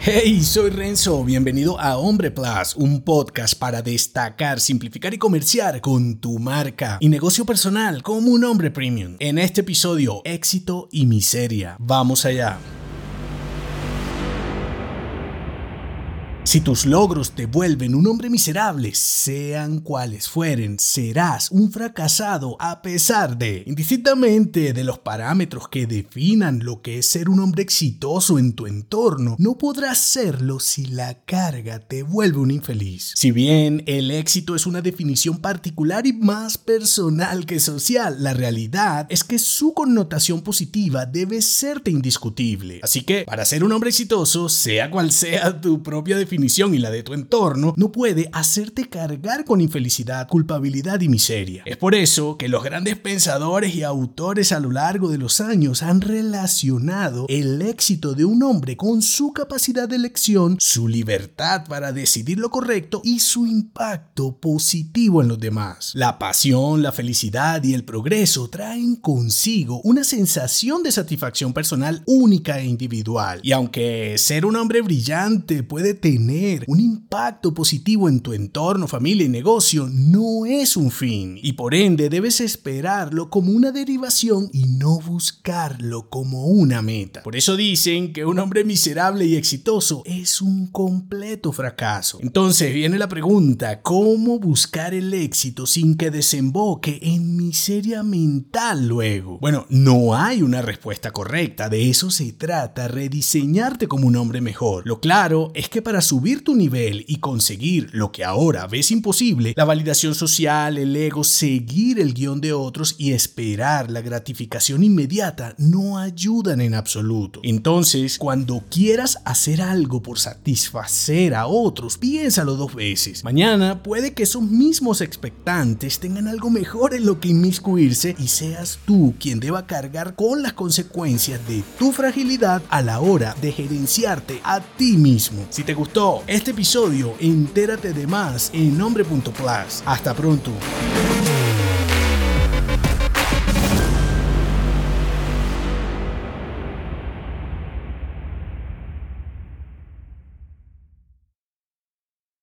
Hey, soy Renzo, bienvenido a Hombre Plus, un podcast para destacar, simplificar y comerciar con tu marca y negocio personal como un hombre premium. En este episodio, éxito y miseria. Vamos allá. Si tus logros te vuelven un hombre miserable, sean cuales fueren, serás un fracasado a pesar de, indistintamente de los parámetros que definan lo que es ser un hombre exitoso en tu entorno, no podrás serlo si la carga te vuelve un infeliz. Si bien el éxito es una definición particular y más personal que social, la realidad es que su connotación positiva debe serte indiscutible. Así que, para ser un hombre exitoso, sea cual sea tu propia definición, y la de tu entorno no puede hacerte cargar con infelicidad, culpabilidad y miseria. Es por eso que los grandes pensadores y autores a lo largo de los años han relacionado el éxito de un hombre con su capacidad de elección, su libertad para decidir lo correcto y su impacto positivo en los demás. La pasión, la felicidad y el progreso traen consigo una sensación de satisfacción personal única e individual. Y aunque ser un hombre brillante puede tener un impacto positivo en tu entorno, familia y negocio no es un fin y por ende debes esperarlo como una derivación y no buscarlo como una meta. Por eso dicen que un hombre miserable y exitoso es un completo fracaso. Entonces viene la pregunta, ¿cómo buscar el éxito sin que desemboque en miseria mental luego? Bueno, no hay una respuesta correcta, de eso se trata, rediseñarte como un hombre mejor. Lo claro es que para subir tu nivel y conseguir lo que ahora ves imposible, la validación social, el ego, seguir el guion de otros y esperar la gratificación inmediata no ayudan en absoluto. Entonces, cuando quieras hacer algo por satisfacer a otros, piénsalo dos veces. Mañana puede que esos mismos expectantes tengan algo mejor en lo que inmiscuirse y seas tú quien deba cargar con las consecuencias de tu fragilidad a la hora de gerenciarte a ti mismo. Si te este episodio, entérate de más en nombre.plus. Hasta pronto.